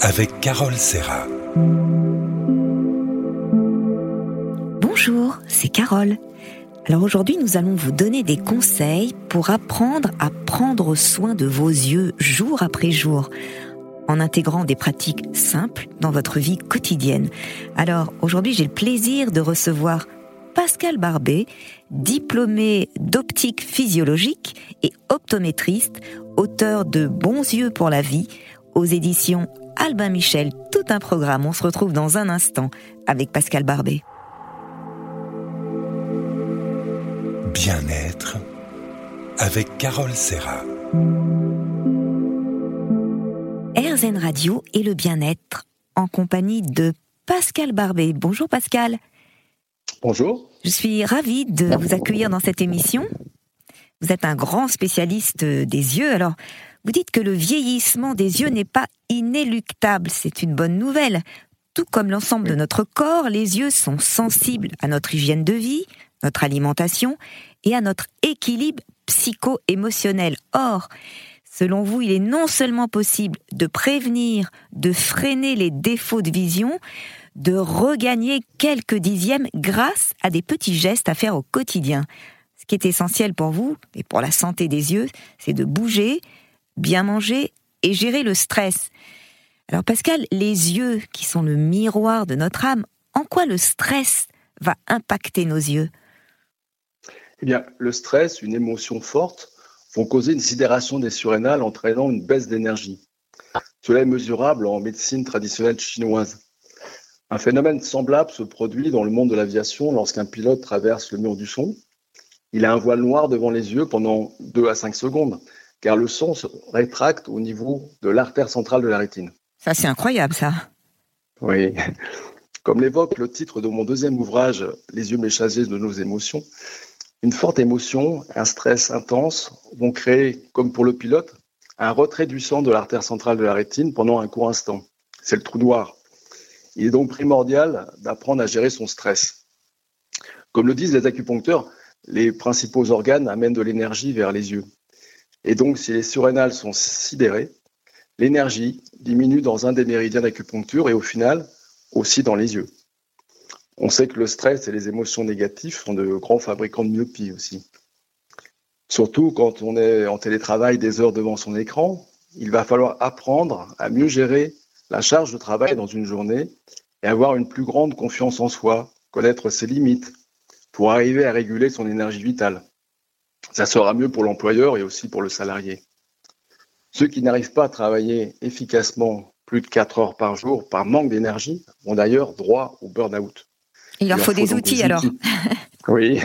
avec Carole Serra. Bonjour, c'est Carole. Alors aujourd'hui, nous allons vous donner des conseils pour apprendre à prendre soin de vos yeux jour après jour en intégrant des pratiques simples dans votre vie quotidienne. Alors aujourd'hui, j'ai le plaisir de recevoir Pascal Barbet, diplômé d'optique physiologique et optométriste, auteur de Bons yeux pour la vie aux éditions Albin Michel. Tout un programme. On se retrouve dans un instant avec Pascal Barbet. Bien-être avec Carole Serra. RZN Radio et le bien-être en compagnie de Pascal Barbet. Bonjour Pascal. Bonjour. Je suis ravie de vous accueillir dans cette émission. Vous êtes un grand spécialiste des yeux. Alors, vous dites que le vieillissement des yeux n'est pas inéluctable. C'est une bonne nouvelle. Tout comme l'ensemble de notre corps, les yeux sont sensibles à notre hygiène de vie, notre alimentation et à notre équilibre psycho-émotionnel. Or, selon vous, il est non seulement possible de prévenir, de freiner les défauts de vision, de regagner quelques dixièmes grâce à des petits gestes à faire au quotidien. Ce qui est essentiel pour vous et pour la santé des yeux, c'est de bouger, bien manger et gérer le stress. Alors Pascal, les yeux qui sont le miroir de notre âme, en quoi le stress va impacter nos yeux? Eh bien, le stress, une émotion forte, vont causer une sidération des surrénales entraînant une baisse d'énergie. Cela est mesurable en médecine traditionnelle chinoise. Un phénomène semblable se produit dans le monde de l'aviation lorsqu'un pilote traverse le mur du son. Il a un voile noir devant les yeux pendant 2 à 5 secondes, car le son se rétracte au niveau de l'artère centrale de la rétine. Ça, c'est incroyable, ça. Oui. Comme l'évoque le titre de mon deuxième ouvrage, Les yeux méchagés de nos émotions, une forte émotion, un stress intense vont créer, comme pour le pilote, un retrait du sang de l'artère centrale de la rétine pendant un court instant. C'est le trou noir. Il est donc primordial d'apprendre à gérer son stress. Comme le disent les acupuncteurs, les principaux organes amènent de l'énergie vers les yeux. Et donc, si les surrénales sont sidérées, l'énergie diminue dans un des méridiens d'acupuncture et au final aussi dans les yeux. On sait que le stress et les émotions négatives sont de grands fabricants de myopie aussi. Surtout quand on est en télétravail des heures devant son écran, il va falloir apprendre à mieux gérer la charge de travail dans une journée et avoir une plus grande confiance en soi, connaître ses limites pour arriver à réguler son énergie vitale. Ça sera mieux pour l'employeur et aussi pour le salarié. Ceux qui n'arrivent pas à travailler efficacement plus de 4 heures par jour par manque d'énergie ont d'ailleurs droit au burn-out. Il leur faut, des outils alors. oui.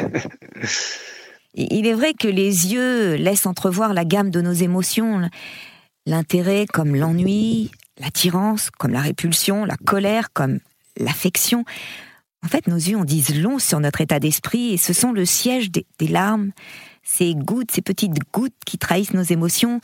Il est vrai que les yeux laissent entrevoir la gamme de nos émotions, l'intérêt comme l'ennui, l'attirance comme la répulsion, la colère comme l'affection. En fait, nos yeux en disent long sur notre état d'esprit et ce sont le siège des, larmes, ces gouttes, ces petites gouttes qui trahissent nos émotions,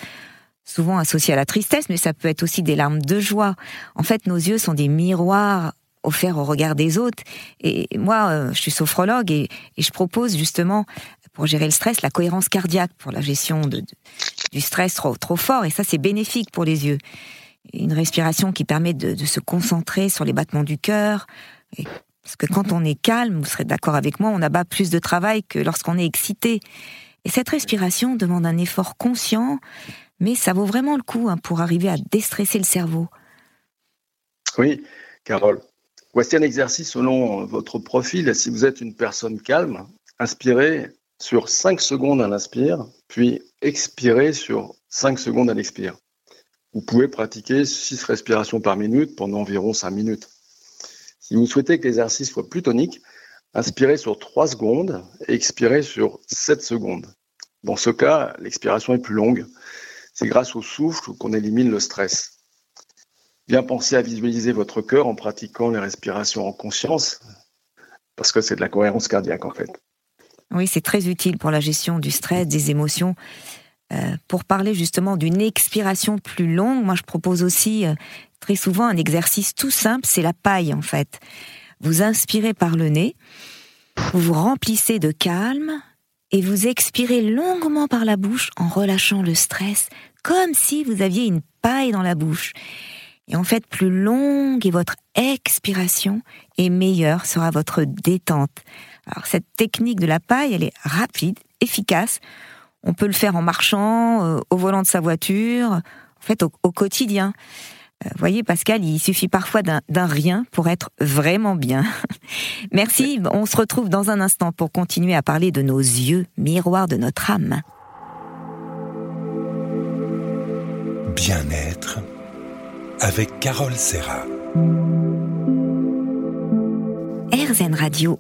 souvent associées à la tristesse, mais ça peut être aussi des larmes de joie. En fait, nos yeux sont des miroirs offerts au regard des autres. Et moi, euh, je suis sophrologue et, je propose justement, pour gérer le stress, la cohérence cardiaque pour la gestion du stress trop, trop fort. Et ça, c'est bénéfique pour les yeux une respiration qui permet de, se concentrer sur les battements du cœur. Parce que quand on est calme, vous serez d'accord avec moi, on abat plus de travail que lorsqu'on est excité. Et cette respiration demande un effort conscient, mais ça vaut vraiment le coup hein, pour arriver à déstresser le cerveau. Oui, Carole. Voici un exercice selon votre profil. Si vous êtes une personne calme, inspirez sur 5 secondes à l'inspire, puis expirez sur 5 secondes à l'expire. Vous pouvez pratiquer 6 respirations par minute pendant environ 5 minutes. Si vous souhaitez que l'exercice soit plus tonique, inspirez sur 3 secondes et expirez sur 7 secondes. Dans ce cas, l'expiration est plus longue. C'est grâce au souffle qu'on élimine le stress. Bien penser à visualiser votre cœur en pratiquant les respirations en conscience, parce que c'est de la cohérence cardiaque en fait. Oui, c'est très utile pour la gestion du stress, des émotions. Euh, pour parler justement d'une expiration plus longue, moi je propose aussi euh, très souvent un exercice tout simple, c'est la paille en fait. Vous inspirez par le nez, vous vous remplissez de calme et vous expirez longuement par la bouche en relâchant le stress, comme si vous aviez une paille dans la bouche. Et en fait, plus longue est votre expiration et meilleure sera votre détente. Alors cette technique de la paille, elle est rapide, efficace. On peut le faire en marchant, euh, au volant de sa voiture, en fait au, quotidien. Vous euh, voyez, Pascal, il suffit parfois d'un rien pour être vraiment bien. Merci, on se retrouve dans un instant pour continuer à parler de nos yeux, miroir de notre âme. Bien-être avec Carole Serra. RZN Radio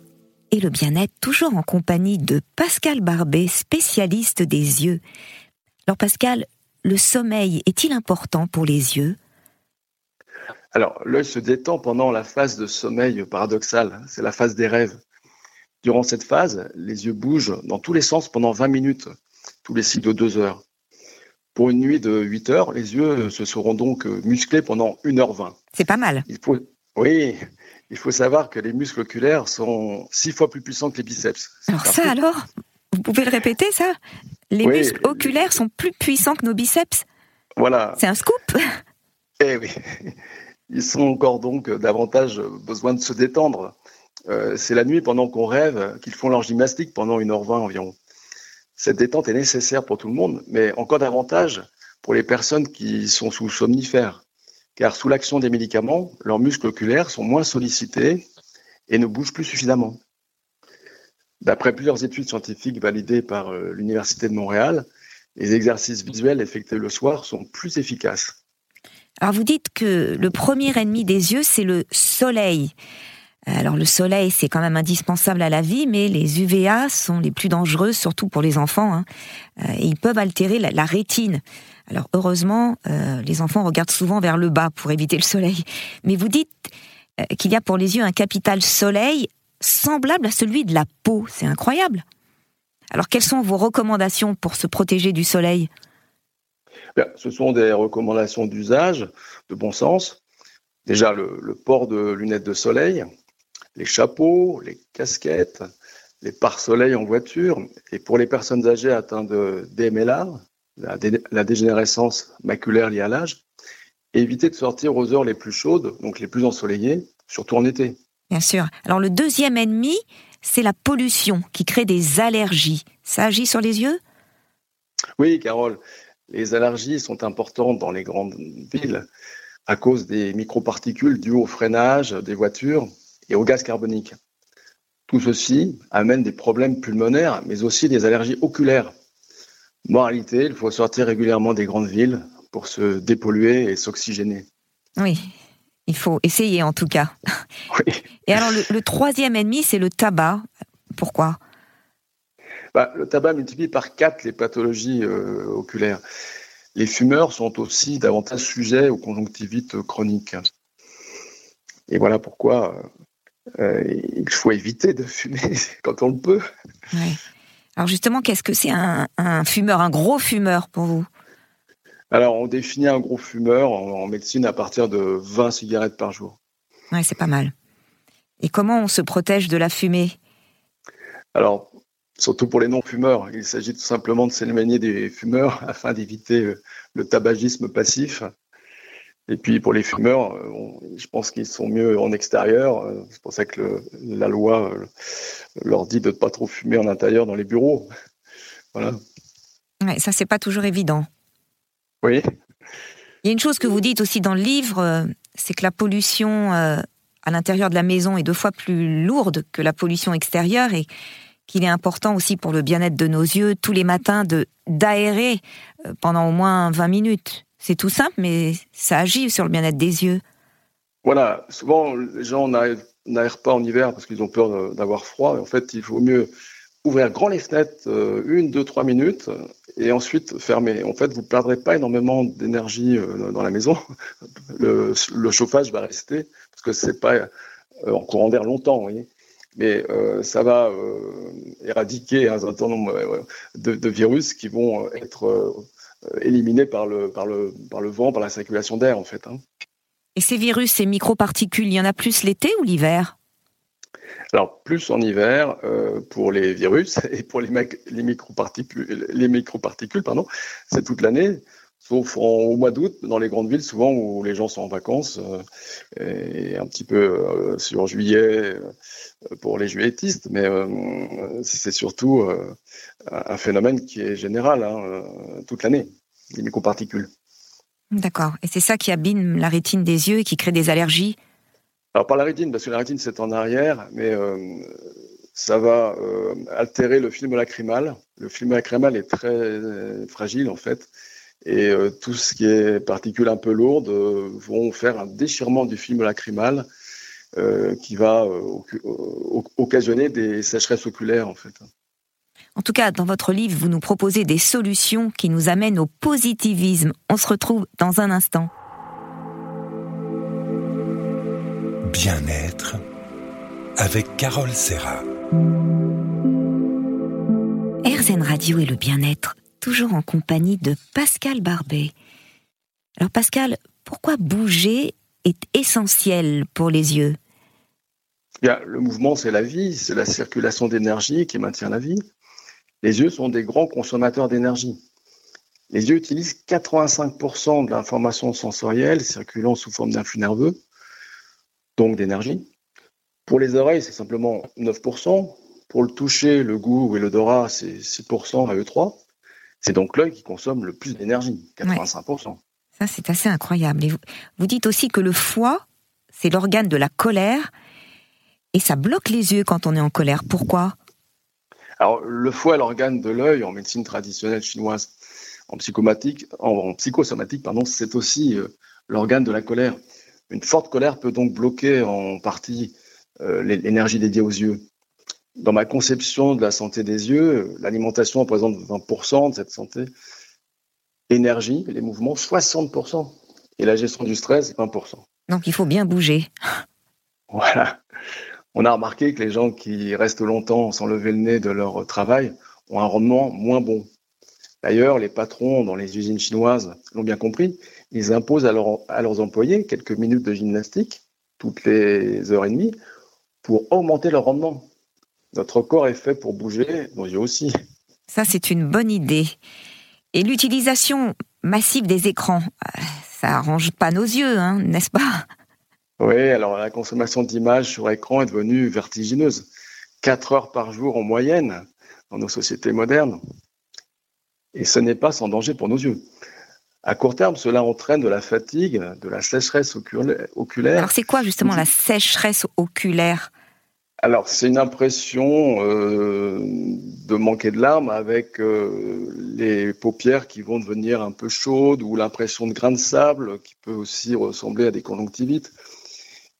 et le bien-être, toujours en compagnie de Pascal Barbet, spécialiste des yeux. Alors Pascal, le sommeil est-il important pour les yeux? Alors, l'œil se détend pendant la phase de sommeil paradoxal, c'est la phase des rêves. Durant cette phase, les yeux bougent dans tous les sens pendant 20 minutes, tous les cycles de 2 heures. Pour une nuit de 8 heures, les yeux se seront donc musclés pendant 1h20. C'est pas mal. Il faut, oui, il faut savoir que les muscles oculaires sont six fois plus puissants que les biceps. Alors ça alors Vous pouvez le répéter ça? Les muscles oculaires sont plus puissants que nos biceps? Voilà. C'est un scoop? Eh oui. Ils sont encore donc davantage besoin de se détendre. Euh, c'est la nuit pendant qu'on rêve qu'ils font leur gymnastique pendant 1h20 environ. Cette détente est nécessaire pour tout le monde, mais encore davantage pour les personnes qui sont sous somnifères car sous l'action des médicaments, leurs muscles oculaires sont moins sollicités et ne bougent plus suffisamment. D'après plusieurs études scientifiques validées par euh, l'Université de Montréal, les exercices visuels effectués le soir sont plus efficaces. Alors vous dites que le premier ennemi des yeux, c'est le soleil. Alors le soleil, c'est quand même indispensable à la vie, mais les UVA sont les plus dangereux, surtout pour les enfants. Hein. Euh, ils peuvent altérer la rétine. Alors heureusement, euh, les enfants regardent souvent vers le bas pour éviter le soleil. Mais vous dites euh, qu'il y a pour les yeux un capital soleil semblable à celui de la peau. C'est incroyable. Alors quelles sont vos recommandations pour se protéger du soleil? Ce sont des recommandations d'usage, de bon sens. Déjà le, port de lunettes de soleil, les chapeaux, les casquettes, les pare-soleil en voiture. Et pour les personnes âgées atteintes de DMLA, la, dégénérescence maculaire liée à l'âge, éviter de sortir aux heures les plus chaudes, donc les plus ensoleillées, surtout en été. Bien sûr. Alors le deuxième ennemi, c'est la pollution qui crée des allergies. Ça agit sur les yeux? Oui, Carole. Les allergies sont importantes dans les grandes villes à cause des microparticules dues au freinage des voitures et au gaz carbonique. Tout ceci amène des problèmes pulmonaires, mais aussi des allergies oculaires Moralité, il faut sortir régulièrement des grandes villes pour se dépolluer et s'oxygéner. Oui, il faut essayer en tout cas. Oui. Et alors le, troisième ennemi, c'est le tabac. Pourquoi? Bah, Le tabac multiplie par quatre les pathologies euh, oculaires. Les fumeurs sont aussi davantage sujets aux conjonctivites chroniques. Et voilà pourquoi euh, il faut éviter de fumer quand on le peut. Alors justement, qu'est-ce que c'est un, fumeur, un gros fumeur pour vous? Alors on définit un gros fumeur en, médecine à partir de 20 cigarettes par jour. Oui, c'est pas mal. Et comment on se protège de la fumée? Alors, surtout pour les non-fumeurs, il s'agit tout simplement de s'éloigner des fumeurs afin d'éviter le tabagisme passif. Et puis pour les fumeurs, euh, je pense qu'ils sont mieux en extérieur. Euh, c'est pour ça que la loi euh, leur dit de ne pas trop fumer en intérieur dans les bureaux. Voilà. Ouais, ça, c'est pas toujours évident. Oui. Il y a une chose que vous dites aussi dans le livre, c'est que la pollution à l'intérieur de la maison est deux fois plus lourde que la pollution extérieure et qu'il est important aussi pour le bien-être de nos yeux tous les matins de d'aérer pendant au moins 20 minutes. C'est tout simple, mais ça agit sur le bien-être des yeux. Voilà, souvent les gens n'aèrent pas en hiver parce qu'ils ont peur d'avoir froid. En fait, il vaut mieux ouvrir grand les fenêtres euh, une, deux, trois minutes et ensuite fermer. En fait, vous ne perdrez pas énormément d'énergie euh, dans la maison. Le, chauffage va rester parce que c'est pas euh, en courant d'air longtemps. Mais ça va éradiquer un certain nombre de, de, virus qui vont être euh, éliminés par le, par, le, par le vent, par la circulation d'air en fait. Hein. Et ces virus, ces microparticules, il y en a plus l'été ou l'hiver? Alors, plus en hiver euh, pour les virus et pour les, les microparticules, les microparticules pardon, c'est toute l'année. Sauf au mois d'août, dans les grandes villes, souvent où les gens sont en vacances, et un petit peu sur juillet pour les juilletistes, mais c'est surtout un phénomène qui est général hein, toute l'année, les microparticules. D'accord. Et c'est ça qui abîme la rétine des yeux et qui crée des allergies? Alors, pas la rétine, parce que la rétine, c'est en arrière, mais euh, ça va euh, altérer le film lacrymal. Le film lacrymal est très euh, fragile, en fait. Et tout ce qui est particules un peu lourdes vont faire un déchirement du film lacrymal qui va occasionner des sécheresses oculaires, en fait. En tout cas, dans votre livre, vous nous proposez des solutions qui nous amènent au positivisme. On se retrouve dans un instant. Bien-être avec Carole Serra. RZN Radio et le bien-être, toujours en compagnie de Pascal Barbet. Alors Pascal, pourquoi bouger est essentiel pour les yeux? Bien, le mouvement, c'est la vie, c'est la circulation d'énergie qui maintient la vie. Les yeux sont des grands consommateurs d'énergie. Les yeux utilisent 85% de l'information sensorielle circulant sous forme d'influx nerveux, donc d'énergie. Pour les oreilles, c'est simplement 9%. Pour le toucher, le goût et l'odorat, c'est 6% à E3. C'est donc l'œil qui consomme le plus d'énergie, 85%. Ça, c'est assez incroyable. vous, vous dites aussi que le foie, c'est l'organe de la colère, et ça bloque les yeux quand on est en colère. Pourquoi? Alors, le foie est l'organe de l'œil en médecine traditionnelle chinoise. En, psychomatique, en, psychosomatique, pardon, c'est aussi euh, l'organe de la colère. Une forte colère peut donc bloquer en partie euh, l'énergie dédiée aux yeux. Dans ma conception de la santé des yeux, l'alimentation représente 20% de cette santé. L'énergie, les mouvements, 60%. Et la gestion du stress, 20%. Donc il faut bien bouger. Voilà on a remarqué que les gens qui restent longtemps sans lever le nez de leur travail ont un rendement moins bon. D'ailleurs, les patrons dans les usines chinoises l'ont bien compris. Ils imposent à, leurs employés quelques minutes de gymnastique toutes les heures et demie pour augmenter leur rendement. Notre corps est fait pour bouger, nos yeux aussi. Ça, c'est une bonne idée. Et l'utilisation massive des écrans, euh, ça arrange pas nos yeux, hein, n'est-ce pas? Oui, alors la consommation d'images sur écran est devenue vertigineuse. Quatre heures par jour en moyenne dans nos sociétés modernes. Et ce n'est pas sans danger pour nos yeux. À court terme, cela entraîne de la fatigue, de la sécheresse oculaire. Alors c'est quoi justement la sécheresse oculaire? Alors, c'est une impression euh, de manquer de larmes avec euh, les paupières qui vont devenir un peu chaudes ou l'impression de grains de sable qui peut aussi ressembler à des conjonctivites.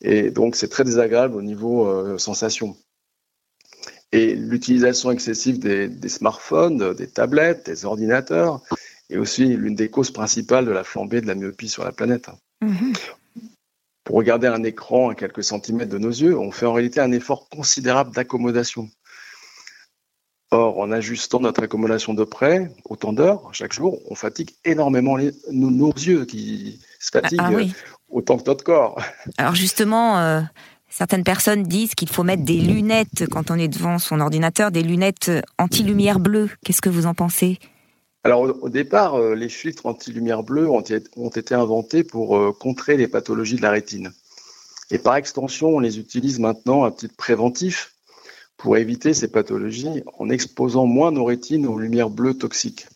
Et donc, c'est très désagréable au niveau euh, sensation. Et l'utilisation excessive des, smartphones, des tablettes, des ordinateurs est aussi l'une des causes principales de la flambée de la myopie sur la planète. Mm-hmm. Pour regarder un écran à quelques centimètres de nos yeux, on fait en réalité un effort considérable d'accommodation. Or, en ajustant notre accommodation de près, autant d'heures chaque jour, on fatigue énormément nos, yeux qui se fatiguent ah, ah autant que notre corps. Alors justement, euh, certaines personnes disent qu'il faut mettre des lunettes quand on est devant son ordinateur, des lunettes anti-lumière bleue. Qu'est-ce que vous en pensez? Alors au, départ, euh, les filtres anti-lumière bleue ont, été inventés pour euh, contrer les pathologies de la rétine. Et par extension, on les utilise maintenant à titre préventif pour éviter ces pathologies en exposant moins nos rétines aux lumières bleues toxiques.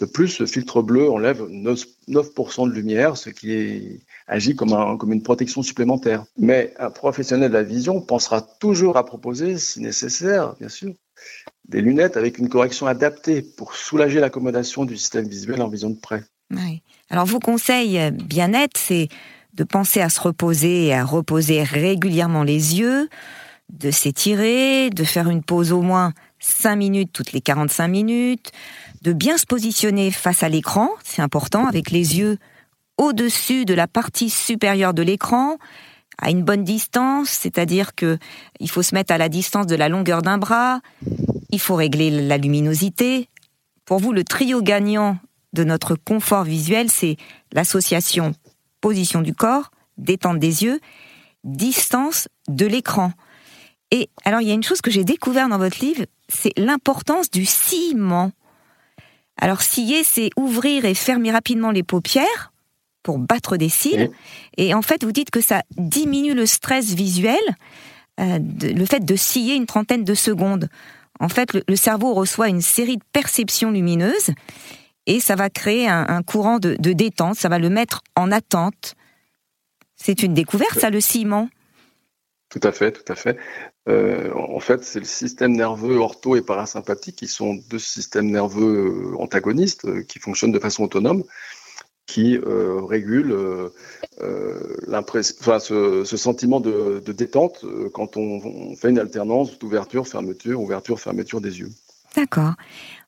De plus, ce filtre bleu enlève 9% de lumière, ce qui agit comme, une protection supplémentaire. Mais un professionnel de la vision pensera toujours à proposer, si nécessaire, bien sûr, des lunettes avec une correction adaptée pour soulager l'accommodation du système visuel en vision de près. Alors, vos conseils bien-être, c'est de penser à se reposer et à reposer régulièrement les yeux, de s'étirer, de faire une pause au moins 5 minutes toutes les 45 minutes, de bien se positionner face à l'écran, c'est important, avec les yeux au-dessus de la partie supérieure de l'écran, à une bonne distance, c'est-à-dire que il faut se mettre à la distance de la longueur d'un bras, il faut régler la luminosité. Pour vous, le trio gagnant de notre confort visuel, c'est l'association position du corps, détente des yeux, distance de l'écran. Et alors, il y a une chose que j'ai découvert dans votre livre, c'est l'importance du ciment. Alors scier, c'est ouvrir et fermer rapidement les paupières pour battre des cils. Et en fait, vous dites que ça diminue le stress visuel, euh, le fait de scier une trentaine de secondes. En fait, le, cerveau reçoit une série de perceptions lumineuses et ça va créer un, courant de, détente, ça va le mettre en attente. C'est une découverte, ça, le ciment? Tout à fait, tout à fait. Euh, en fait, c'est le système nerveux ortho et parasympathique qui sont deux systèmes nerveux euh, antagonistes qui fonctionnent de façon autonome qui euh, régule euh, euh enfin, ce, ce, sentiment de, de détente euh, quand on, on, fait une alternance d'ouverture, fermeture, ouverture, fermeture des yeux. D'accord.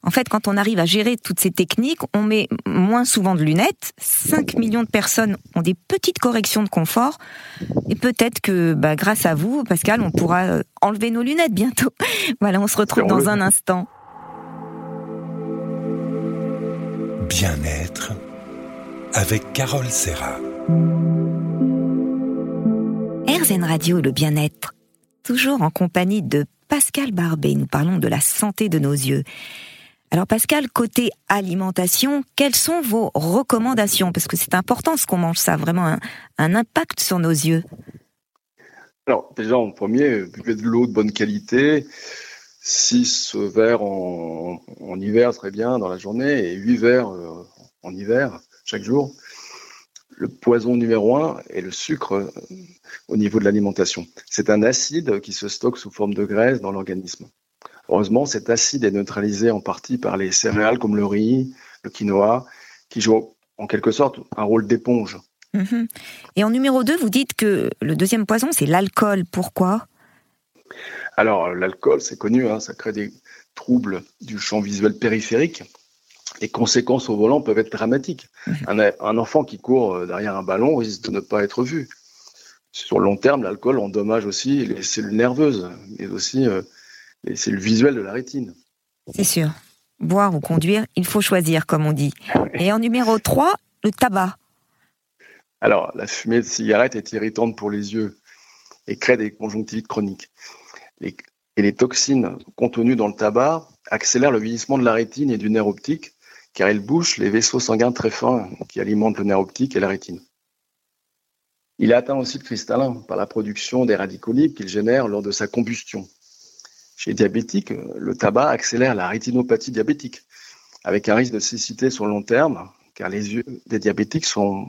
En fait, quand on arrive à gérer toutes ces techniques, on met moins souvent de lunettes. 5 millions de personnes ont des petites corrections de confort. Et peut-être que bah, grâce à vous, Pascal, on pourra enlever nos lunettes bientôt. voilà, on se retrouve dans un instant. Bien-être avec Carole Serra. RZN Radio, le bien-être. Toujours en compagnie de Pascal Barbet. Nous parlons de la santé de nos yeux. Alors Pascal, côté alimentation, quelles sont vos recommandations? Parce que c'est important ce qu'on mange, ça a vraiment un, un, impact sur nos yeux. Alors déjà en premier, buvez de l'eau de bonne qualité. 6 verres en, en, hiver, très bien, dans la journée, et 8 verres euh, en hiver chaque jour. Le poison numéro un est le sucre euh, au niveau de l'alimentation. C'est un acide qui se stocke sous forme de graisse dans l'organisme. Heureusement, cet acide est neutralisé en partie par les céréales comme le riz, le quinoa, qui jouent en quelque sorte un rôle d'éponge. Mhm. Et en numéro 2, vous dites que le deuxième poison, c'est l'alcool. Pourquoi? Alors, l'alcool, c'est connu, hein, ça crée des troubles du champ visuel périphérique les conséquences au volant peuvent être dramatiques. Mhm. Un, enfant qui court euh, derrière un ballon risque de ne pas être vu. Sur le long terme, l'alcool endommage aussi les cellules nerveuses, mais aussi euh, les cellules visuelles de la rétine. C'est sûr. Boire ou conduire, il faut choisir, comme on dit. Et en numéro 3, le tabac. Alors, la fumée de cigarette est irritante pour les yeux et crée des conjonctivites chroniques. et les toxines contenues dans le tabac accélèrent le vieillissement de la rétine et du nerf optique, car il bouche les vaisseaux sanguins très fins qui alimentent le nerf optique et la rétine. Il atteint aussi de cristallin par la production des radicaux libres qu'il génère lors de sa combustion. Chez les diabétiques, le tabac accélère la rétinopathie diabétique, avec un risque de cécité sur le long terme, car les yeux des diabétiques sont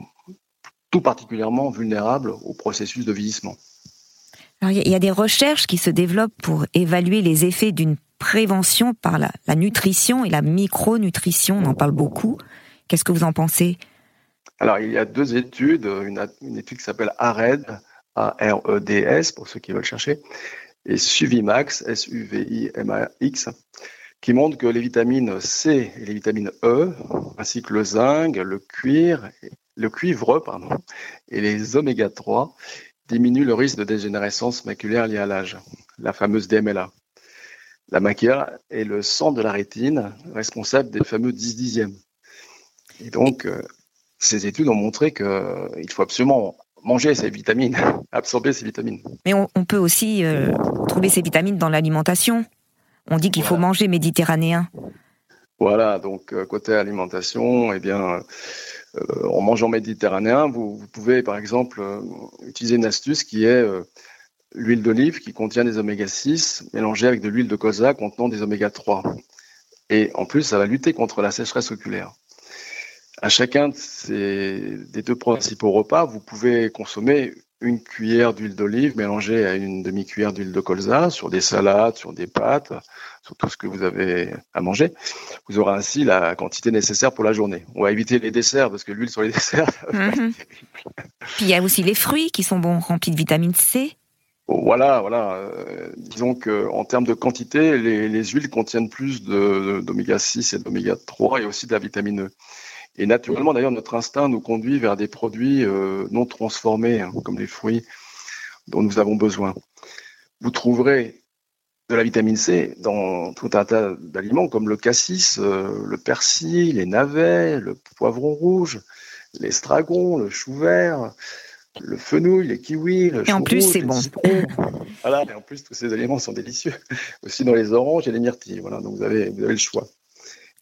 tout particulièrement vulnérables au processus de vieillissement. il y a des recherches qui se développent pour évaluer les effets d'une prévention par la, nutrition et la micronutrition, on en parle beaucoup. Qu'est-ce que vous en pensez? Alors, il y a deux études, une, étude qui s'appelle ARED, A-R-E-D-S, pour ceux qui veulent chercher, et Suvimax, S-U-V-I-M-A-X, qui montre que les vitamines C et les vitamines E, ainsi que le zinc, le cuir, le cuivre, et les oméga 3 diminuent le risque de dégénérescence maculaire liée à l'âge, la fameuse DMLA. La macula est le sang de la rétine responsable des fameux 10 dixièmes. Et donc, euh, ces études ont montré qu'il euh, faut absolument manger ces vitamines, absorber ces vitamines. Mais on, peut aussi euh, trouver ces vitamines dans l'alimentation. On dit qu'il faut manger méditerranéen. Voilà, donc côté alimentation, eh bien, en mangeant méditerranéen, vous, vous, pouvez par exemple utiliser une astuce qui est l'huile d'olive qui contient des oméga 6 mélangée avec de l'huile de colza contenant des oméga 3. Et en plus, ça va lutter contre la sécheresse oculaire. À chacun de ces, des deux principaux repas, vous pouvez consommer une cuillère d'huile d'olive mélangée à une demi-cuillère d'huile de colza sur des salades, sur des pâtes, sur tout ce que vous avez à manger. Vous aurez ainsi la quantité nécessaire pour la journée. On va éviter les desserts parce que l'huile sur les desserts. Mhm. Puis il y a aussi les fruits qui sont bons, remplis de vitamine C. Voilà, voilà. Euh, disons que en termes de quantité, les, huiles contiennent plus d'oméga 6 et d'oméga 3 et aussi de la vitamine E. Et naturellement, d'ailleurs, notre instinct nous conduit vers des produits euh, non transformés, hein, comme les fruits dont nous avons besoin. Vous trouverez de la vitamine C dans tout un tas d'aliments comme le cassis, euh, le persil, les navets, le poivron rouge, l'estragon, le chou vert, le fenouil, les kiwis, le Et en plus, c'est bon. voilà, et en plus, tous ces éléments sont délicieux. Aussi dans les oranges et les myrtilles. Voilà, donc vous avez, vous avez le choix.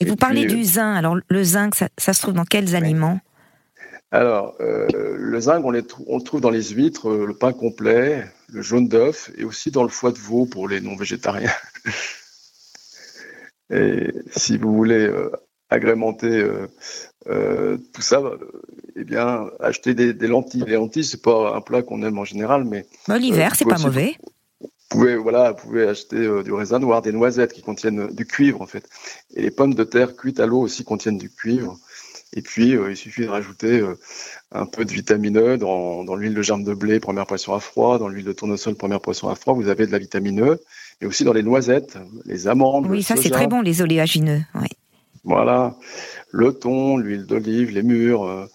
Et, vous parlez du zinc. Alors, le zinc, ça, se trouve dans quels aliments? Alors, le zinc, on, on, le trouve dans les huîtres, le pain complet, le jaune d'œuf et aussi dans le foie de veau pour les non-végétariens. et si vous voulez agrémenter euh, tout ça, eh bien, acheter des, lentilles. Les lentilles, c'est pas un plat qu'on aime en général, mais l'hiver, euh, c'est pas mauvais. Vous pouvez, voilà, vous pouvez acheter euh, du raisin noir, des noisettes qui contiennent du cuivre en fait, et les pommes de terre cuites à l'eau aussi contiennent du cuivre. Et puis, il suffit de rajouter un peu de vitamine E dans, dans l'huile de germe de blé, première poisson à froid, dans l'huile de tournesol, première poisson à froid. Vous avez de la vitamine E, et aussi dans les noisettes, les amandes. Oui, ça c'est très bon, les oléagineux. Oui. Voilà le thon, l'huile d'olive, les mûres, euh,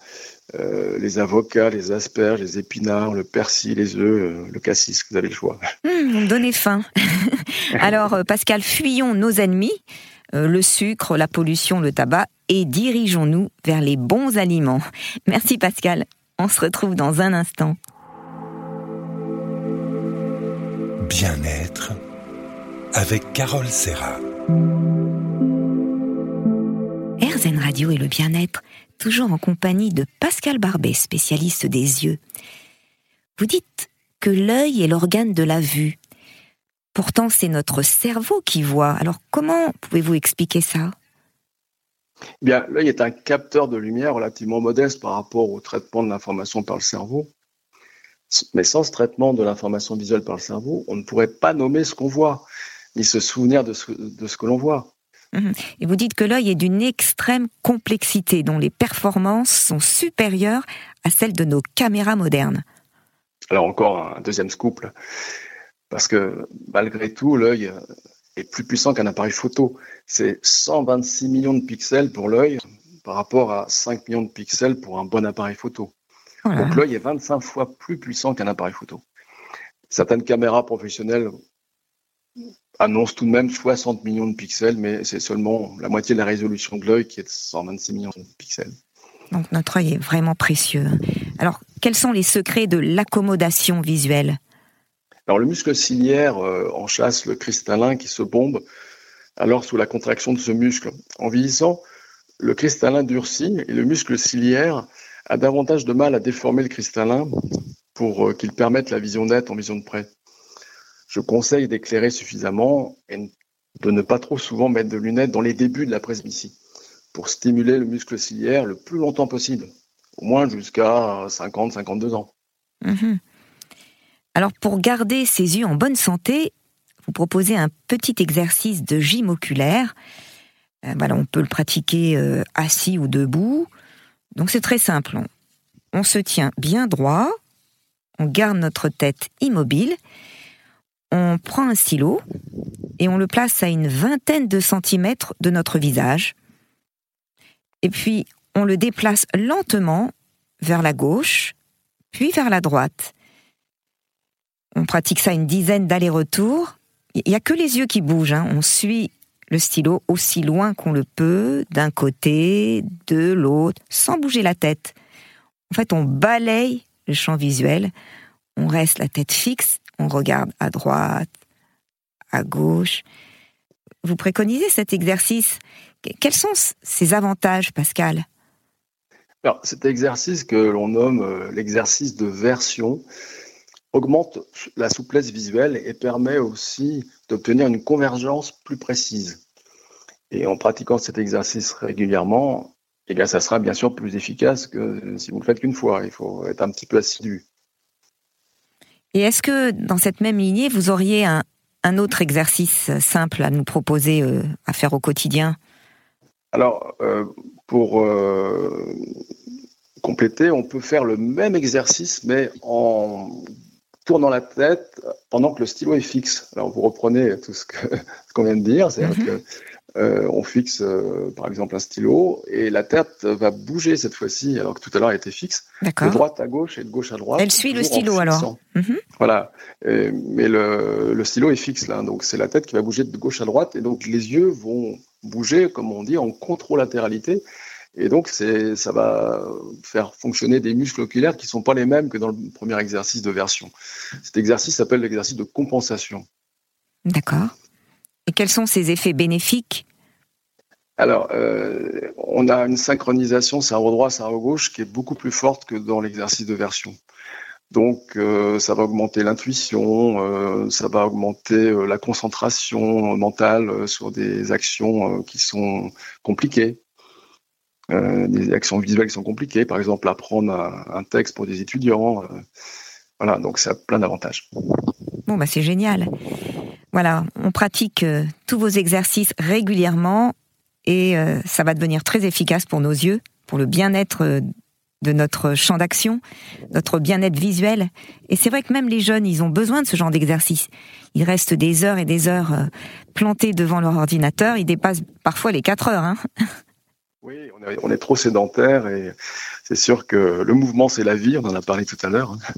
euh, les avocats, les asperges, les épinards, le persil, les œufs, euh, le cassis, vous avez le choix. Mmh, vous me donnez faim. Alors, Pascal, fuyons nos ennemis, le sucre, la pollution, le tabac, et dirigeons-nous vers les bons aliments. Merci Pascal. On se retrouve dans un instant. Bien-être avec Carole Serra. RZN Radio et le bien-être, toujours en compagnie de Pascal Barbet, spécialiste des yeux. Vous dites que l'œil est l'organe de la vue. Pourtant, c'est notre cerveau qui voit. Alors, comment pouvez-vous expliquer ça? Eh Bien, l'œil est un capteur de lumière relativement modeste par rapport au traitement de l'information par le cerveau. Mais sans ce traitement de l'information visuelle par le cerveau, on ne pourrait pas nommer ce qu'on voit, ni se souvenir de ce que l'on voit. Mhm. Et vous dites que l'œil est d'une extrême complexité, dont les performances sont supérieures à celles de nos caméras modernes. Alors encore un deuxième scoop, parce que malgré tout, l'œil est plus puissant qu'un appareil photo. C'est 126 millions de pixels pour l'œil par rapport à 5 millions de pixels pour un bon appareil photo. Donc l'œil est 25 fois plus puissant qu'un appareil photo. Certaines caméras professionnelles annonce tout de même 60 millions de pixels, mais c'est seulement la moitié de la résolution de l'œil qui est de 126 millions de pixels. Donc notre œil est vraiment précieux. Alors, quels sont les secrets de l'accommodation visuelle? Alors, le muscle ciliaire euh, enchasse le cristallin qui se bombe alors sous la contraction de ce muscle. En vieillissant, le cristallin durcit et le muscle ciliaire a davantage de mal à déformer le cristallin pour euh, qu'il permette la vision nette en vision de près je conseille d'éclairer suffisamment et de ne pas trop souvent mettre de lunettes dans les débuts de la presbytie pour stimuler le muscle ciliaire le plus longtemps possible, au moins jusqu'à 50-52 ans. Mhm. Alors pour garder ses yeux en bonne santé, vous proposez un petit exercice de gym oculaire. Euh, on peut le pratiquer euh, assis ou debout. Donc c'est très simple. on se tient bien droit, on garde notre tête immobile on prend un stylo et on le place à une vingtaine de centimètres de notre visage. Et puis, on le déplace lentement vers la gauche, puis vers la droite. On pratique ça une dizaine d'allers-retours. Il n'y a que les yeux qui bougent. Hein. On suit le stylo aussi loin qu'on le peut, d'un côté, de l'autre, sans bouger la tête. En fait, on balaye le champ visuel, on reste la tête fixe on regarde à droite, à gauche. Vous préconisez cet exercice. Quels sont ses avantages, Pascal? Alors, cet exercice que l'on nomme euh, l'exercice de version augmente la souplesse visuelle et permet aussi d'obtenir une convergence plus précise. Et en pratiquant cet exercice régulièrement, eh bien, ça sera bien sûr plus efficace que si vous le faites qu'une fois. Il faut être un petit peu assidu. Et est-ce que dans cette même lignée, vous auriez un, autre exercice simple à nous proposer euh, à faire au quotidien? Alors, euh, pour euh, compléter, on peut faire le même exercice, mais en tournant la tête pendant que le stylo est fixe. Alors, vous reprenez tout ce qu'on vient de dire, c'est-à-dire mhm. que euh, on fixe euh, par exemple un stylo et la tête va bouger cette fois-ci alors que tout à l'heure elle était fixe de droite à gauche et de gauche à droite. Elle suit le stylo alors. Mhm. Voilà, mais le, stylo est fixe là, donc c'est la tête qui va bouger de gauche à droite et donc les yeux vont bouger comme on dit en controlatéralité et donc ça va faire fonctionner des muscles oculaires qui sont pas les mêmes que dans le premier exercice de version. Cet exercice s'appelle l'exercice de compensation. D'accord. Et quels sont ces effets bénéfiques? Alors, euh, on a une synchronisation cerveau droit, cerveau gauche qui est beaucoup plus forte que dans l'exercice de version. Donc, euh, ça va augmenter l'intuition, euh, ça va augmenter la concentration mentale sur des actions qui sont compliquées, des actions visuelles qui sont compliquées. Par exemple, apprendre un, texte pour des étudiants. voilà, donc ça a plein d'avantages. Bon, bah c'est génial. Voilà, on pratique tous vos exercices régulièrement et euh, ça va devenir très efficace pour nos yeux, pour le bien-être euh, de notre champ d'action, notre bien-être visuel. Et c'est vrai que même les jeunes, ils ont besoin de ce genre d'exercice. Ils restent des heures et des heures euh, plantés devant leur ordinateur, ils dépassent parfois les 4 heures. Hein oui, on est, trop sédentaire et c'est sûr que le mouvement, c'est la vie, on en a parlé tout à l'heure. Hein.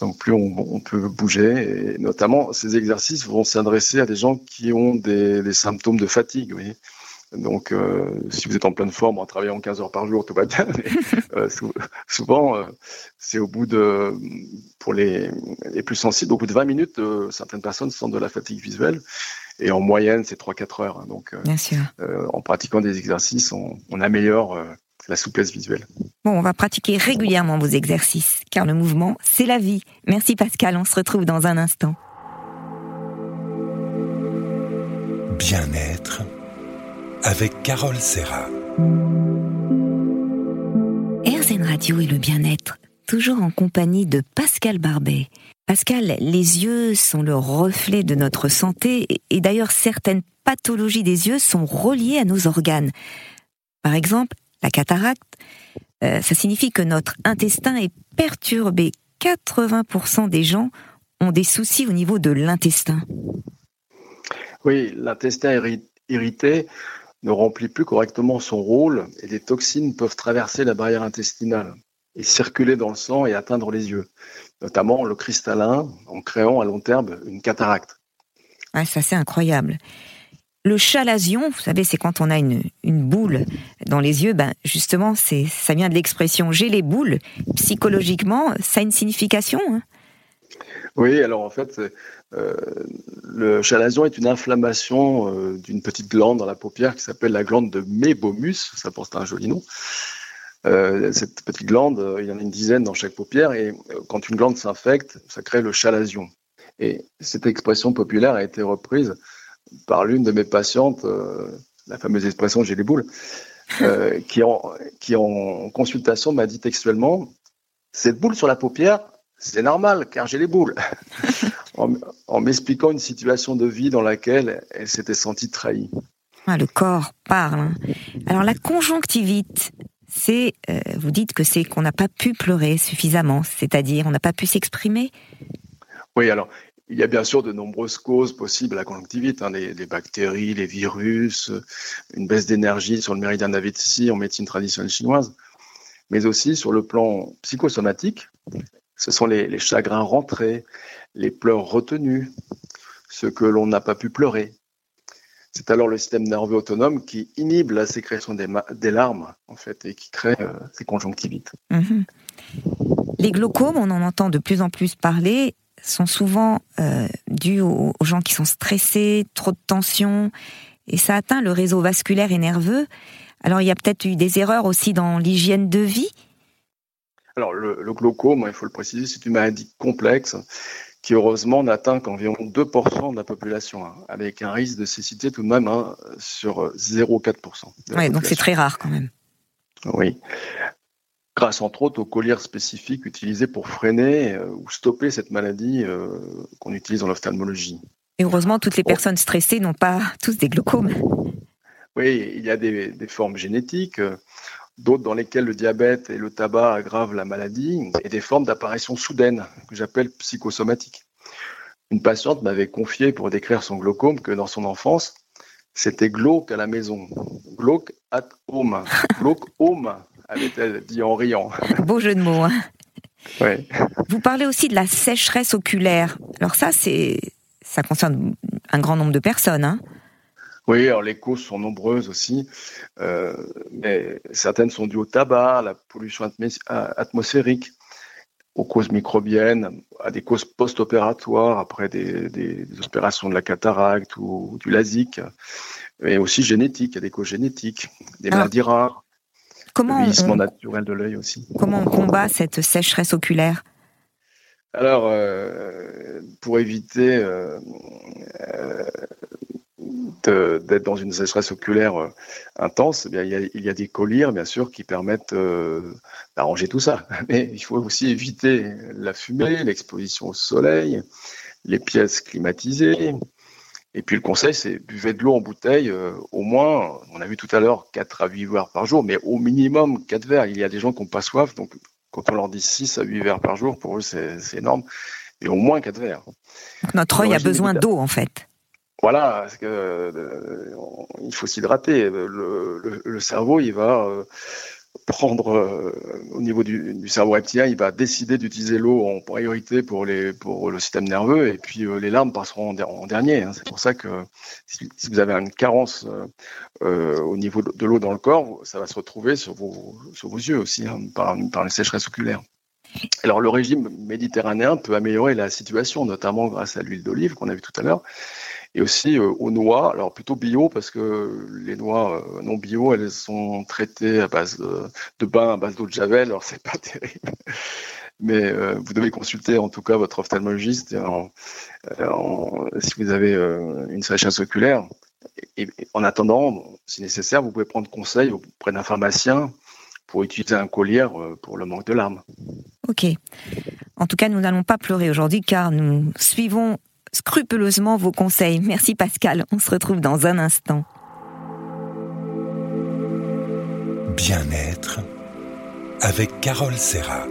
Donc plus on, peut bouger, et notamment ces exercices vont s'adresser à des gens qui ont des, des symptômes de fatigue. Vous voyez donc, euh, si vous êtes en pleine forme en travaillant 15 heures par jour, tout va bien. Euh, souvent, euh, c'est au bout de, pour les, les, plus sensibles, au bout de 20 minutes, certaines personnes sentent de la fatigue visuelle. Et en moyenne, c'est 3-4 heures. Donc, en pratiquant des exercices, on, on améliore la souplesse visuelle. Bon, on va pratiquer régulièrement vos exercices, car le mouvement, c'est la vie. Merci Pascal, on se retrouve dans un instant. Bien-être avec Carole Serra. RZN Radio et le bien-être, toujours en compagnie de Pascal Barbet. Pascal, les yeux sont le reflet de notre santé et d'ailleurs certaines pathologies des yeux sont reliées à nos organes. Par exemple, la cataracte, euh, ça signifie que notre intestin est perturbé. 80% des gens ont des soucis au niveau de l'intestin. Oui, l'intestin irrité ne remplit plus correctement son rôle et des toxines peuvent traverser la barrière intestinale et circuler dans le sang et atteindre les yeux, notamment le cristallin, en créant à long terme une cataracte. Ah, ça c'est incroyable. Le chalazion, vous savez, c'est quand on a une, boule dans les yeux, ben justement, c'est ça vient de l'expression j'ai les boules. Psychologiquement, ça a une signification. Hein? Oui, alors en fait, euh, le chalazion est une inflammation euh, d'une petite glande dans la paupière qui s'appelle la glande de Mébomus, ça porte un joli nom. Euh, cette petite glande, il y en a une dizaine dans chaque paupière, et quand une glande s'infecte, ça crée le chalazion. Et cette expression populaire a été reprise par l'une de mes patientes, la fameuse expression j'ai les boules, qui, en, qui en consultation m'a dit textuellement Cette boule sur la paupière, c'est normal, car j'ai les boules. en, m'expliquant une situation de vie dans laquelle elle s'était sentie trahie. Ah, le corps parle. Alors la conjonctivite, c'est, euh, vous dites que c'est qu'on n'a pas pu pleurer suffisamment, c'est-à-dire on n'a pas pu s'exprimer. Oui, alors il y a bien sûr de nombreuses causes possibles à la conjonctivite, hein, les, bactéries, les virus, une baisse d'énergie sur le méridien d'Avici en médecine traditionnelle chinoise, mais aussi sur le plan psychosomatique, ce sont les, chagrins rentrés, les pleurs retenus, ce que l'on n'a pas pu pleurer. C'est alors le système nerveux autonome qui inhibe la sécrétion des, larmes, en fait, et qui crée euh, ces conjonctivites. Mhm. Les glaucomes, on en entend de plus en plus parler, sont souvent euh, dus aux, gens qui sont stressés, trop de tension, et ça atteint le réseau vasculaire et nerveux. Alors il y a peut-être eu des erreurs aussi dans l'hygiène de vie? Alors, le, glaucome, il faut le préciser, c'est une maladie complexe qui, heureusement, n'atteint qu'environ 2% de la population, hein, avec un risque de cécité tout de même hein, sur 0,4%. Oui, donc c'est très rare quand même. Oui. Grâce, entre autres, aux colliers spécifiques utilisés pour freiner euh, ou stopper cette maladie euh, qu'on utilise dans l'ophtalmologie. Et heureusement, toutes les personnes stressées n'ont pas tous des glaucomes. Oui, il y a des, des formes génétiques. D'autres dans lesquelles le diabète et le tabac aggravent la maladie, et des formes d'apparition soudaine que j'appelle psychosomatiques. Une patiente m'avait confié pour décrire son glaucome que dans son enfance, c'était glauque à la maison. Glauque at home. Glauque home, avait-elle dit en riant. Beau jeu de mots. Hein. Vous parlez aussi de la sécheresse oculaire. Alors ça, c'est, ça concerne un grand nombre de personnes. Hein. Oui, alors les causes sont nombreuses aussi, euh, mais certaines sont dues au tabac, à la pollution atmosphérique, aux causes microbiennes, à des causes post-opératoires après des, opérations de la cataracte ou du LASIK. mais aussi génétique, il y a des causes génétiques, des maladies rares, comment le vieillissement naturel de l'œil aussi. Comment on combat cette sécheresse oculaire? Alors, euh, pour éviter euh, euh, d'être dans une sécheresse oculaire intense, eh bien, il, y a, il, y a, des collyres, bien sûr, qui permettent d'arranger tout ça. Mais il faut aussi éviter la fumée, l'exposition au soleil, les pièces climatisées, et puis le conseil, c'est buvez de l'eau en bouteille, euh, au moins, on a vu tout à l'heure, 4 à 8 verres par jour, mais au minimum 4 verres. Il y a des gens qui n'ont pas soif, donc quand on leur dit 6 à 8 verres par jour, pour eux, c'est énorme. Et au moins 4 verres. notre œil a besoin d'eau, en fait. Voilà, parce que, euh, il faut s'hydrater. Le, le, le, cerveau, il va euh, prendre euh, au niveau du, du, cerveau reptilien, il va décider d'utiliser l'eau en priorité pour, les, pour le système nerveux et puis les larmes passeront en, dernier. Hein. C'est pour ça que si, vous avez une carence au niveau de l'eau dans le corps, ça va se retrouver sur vos, sur vos yeux aussi hein, par, par les sécheresses oculaires. Alors le régime méditerranéen peut améliorer la situation, notamment grâce à l'huile d'olive qu'on a vu tout à l'heure, et aussi euh, aux noix, alors plutôt bio parce que les noix euh, non bio, elles sont traitées à base de, de bain, à base d'eau de javel, alors c'est pas terrible. Mais euh, vous devez consulter en tout cas votre ophtalmologiste si vous avez une sécheresse oculaire. Et, en attendant, si nécessaire, vous pouvez prendre conseil auprès d'un pharmacien pour utiliser un collier pour le manque de larmes. Ok. En tout cas, nous n'allons pas pleurer aujourd'hui car nous suivons scrupuleusement vos conseils. Merci Pascal, on se retrouve dans un instant. Bien-être avec Carole Serra.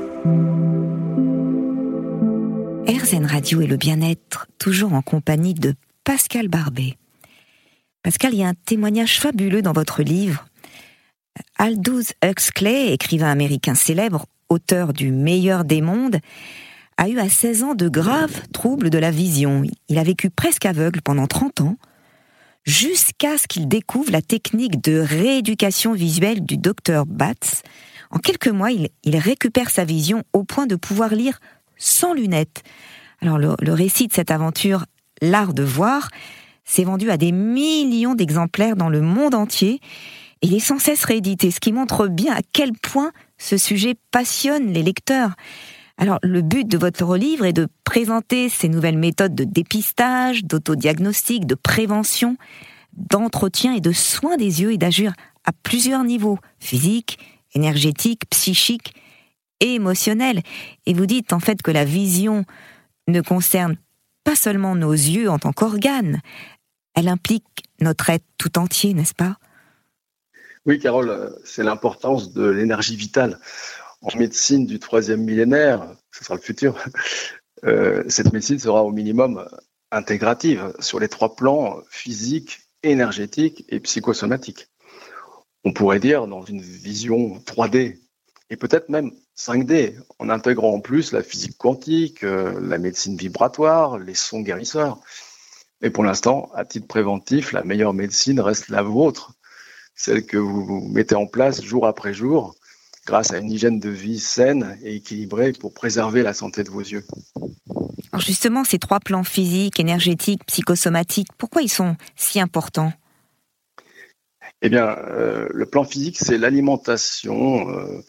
RZN Radio et le bien-être, toujours en compagnie de Pascal Barbet. Pascal, il y a un témoignage fabuleux dans votre livre. Aldous Huxley, écrivain américain célèbre, auteur du Meilleur des mondes, a eu à 16 ans de graves troubles de la vision. Il a vécu presque aveugle pendant 30 ans, jusqu'à ce qu'il découvre la technique de rééducation visuelle du docteur Batts. En quelques mois, il, récupère sa vision au point de pouvoir lire sans lunettes. Alors le, le récit de cette aventure, L'art de voir, s'est vendu à des millions d'exemplaires dans le monde entier. Et il est sans cesse réédité, ce qui montre bien à quel point ce sujet passionne les lecteurs. Alors, le but de votre livre est de présenter ces nouvelles méthodes de dépistage, d'autodiagnostic, de prévention, d'entretien et de soins des yeux et d'agir à plusieurs niveaux, physique, énergétique, psychique et émotionnel. Et vous dites en fait que la vision ne concerne pas seulement nos yeux en tant qu'organes, elle implique notre être tout entier, n'est-ce pas? Oui, Carole, c'est l'importance de l'énergie vitale en médecine du troisième millénaire, ce sera le futur, euh, cette médecine sera au minimum intégrative sur les trois plans physique, énergétique et psychosomatique. On pourrait dire dans une vision 3D et peut-être même 5D, en intégrant en plus la physique quantique, euh, la médecine vibratoire, les sons guérisseurs. Mais pour l'instant, à titre préventif, la meilleure médecine reste la vôtre, celle que vous mettez en place jour après jour grâce à une hygiène de vie saine et équilibrée pour préserver la santé de vos yeux. Alors justement, ces trois plans physiques, énergétiques, psychosomatiques, pourquoi ils sont si importants? Eh bien, euh, le plan physique, c'est l'alimentation. Euh,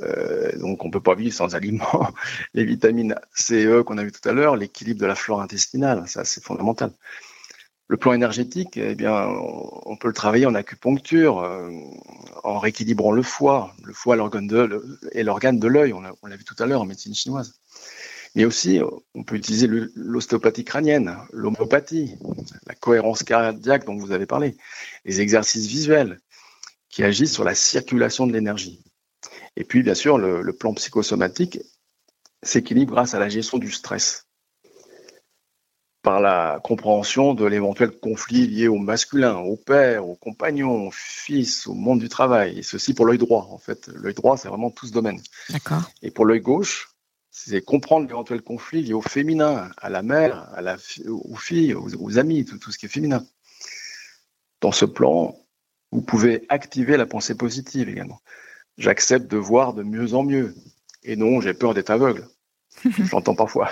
euh, donc, on peut pas vivre sans aliments. Les vitamines C et E qu'on a vu tout à l'heure, l'équilibre de la flore intestinale, ça c'est fondamental. Le plan énergétique, eh bien, on peut le travailler en acupuncture, euh, en rééquilibrant le foie. Le foie l'organe est l'organe de l'œil, on l'a vu tout à l'heure en médecine chinoise. Mais aussi, on peut utiliser l'ostéopathie crânienne, l'homéopathie, la cohérence cardiaque dont vous avez parlé, les exercices visuels qui agissent sur la circulation de l'énergie. Et puis, bien sûr, le, le plan psychosomatique s'équilibre grâce à la gestion du stress par la compréhension de l'éventuel conflit lié au masculin, au père, au compagnon, au fils, au monde du travail. Et ceci pour l'œil droit, en fait. L'œil droit, c'est vraiment tout ce domaine. D'accord. Et pour l'œil gauche, c'est comprendre l'éventuel conflit lié au féminin, à la mère, à la, aux filles, aux, amis, tout, tout ce qui est féminin. Dans ce plan, vous pouvez activer la pensée positive également. J'accepte de voir de mieux en mieux. Et non, j'ai peur d'être aveugle. Je l'entends parfois.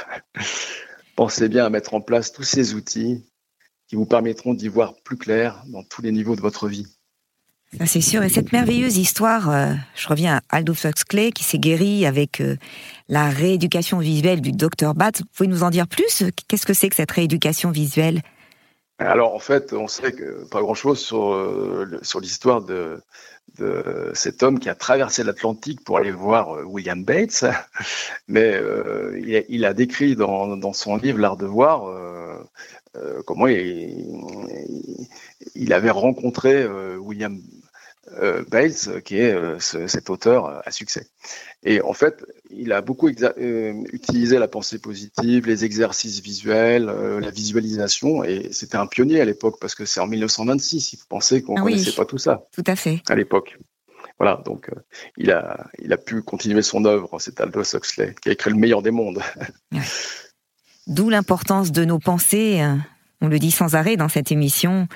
Pensez bien à mettre en place tous ces outils qui vous permettront d'y voir plus clair dans tous les niveaux de votre vie. C'est sûr. Et cette merveilleuse histoire, euh, je reviens à Aldous Huxley qui s'est guéri avec euh, la rééducation visuelle du docteur Batz. Vous pouvez nous en dire plus? Qu'est-ce que c'est que cette rééducation visuelle? Alors en fait, on sait que pas grand-chose sur, euh, sur l'histoire de, de cet homme qui a traversé l'Atlantique pour aller voir William Bates, mais il a, il, a, décrit dans, dans son livre L'art de voir comment il, il, avait rencontré William euh, Bates, qui est euh, cet auteur à succès. Et en fait, il a beaucoup euh, utilisé la pensée positive, les exercices visuels, la visualisation, et c'était un pionnier à l'époque parce que c'est en 1926. Il faut penser qu'on ne ah connaissait pas tout ça. Tout à fait. À l'époque. Voilà, donc il, a, il a pu continuer son œuvre, cet Aldous Huxley, qui a écrit le meilleur des mondes. D'où l'importance de nos pensées, hein. on le dit sans arrêt dans cette émission,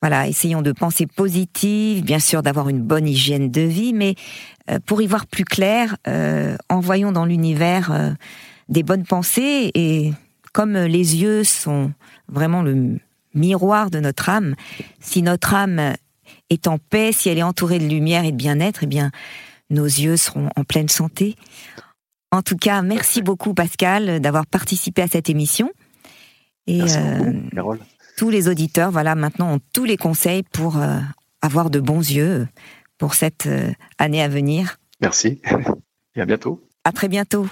voilà, essayons de penser positive, bien sûr d'avoir une bonne hygiène de vie, mais euh, pour y voir plus clair, euh, envoyons dans l'univers euh, des bonnes pensées et comme les yeux sont vraiment le miroir de notre âme, si notre âme est en paix, si elle est entourée de lumière et de bien-être, eh bien nos yeux seront en pleine santé. En tout cas, merci beaucoup Pascal d'avoir participé à cette émission. Et merci beaucoup, Carole tous les auditeurs, voilà, maintenant ont tous les conseils pour euh, avoir de bons yeux pour cette euh, année à venir. Merci et à bientôt. À très bientôt.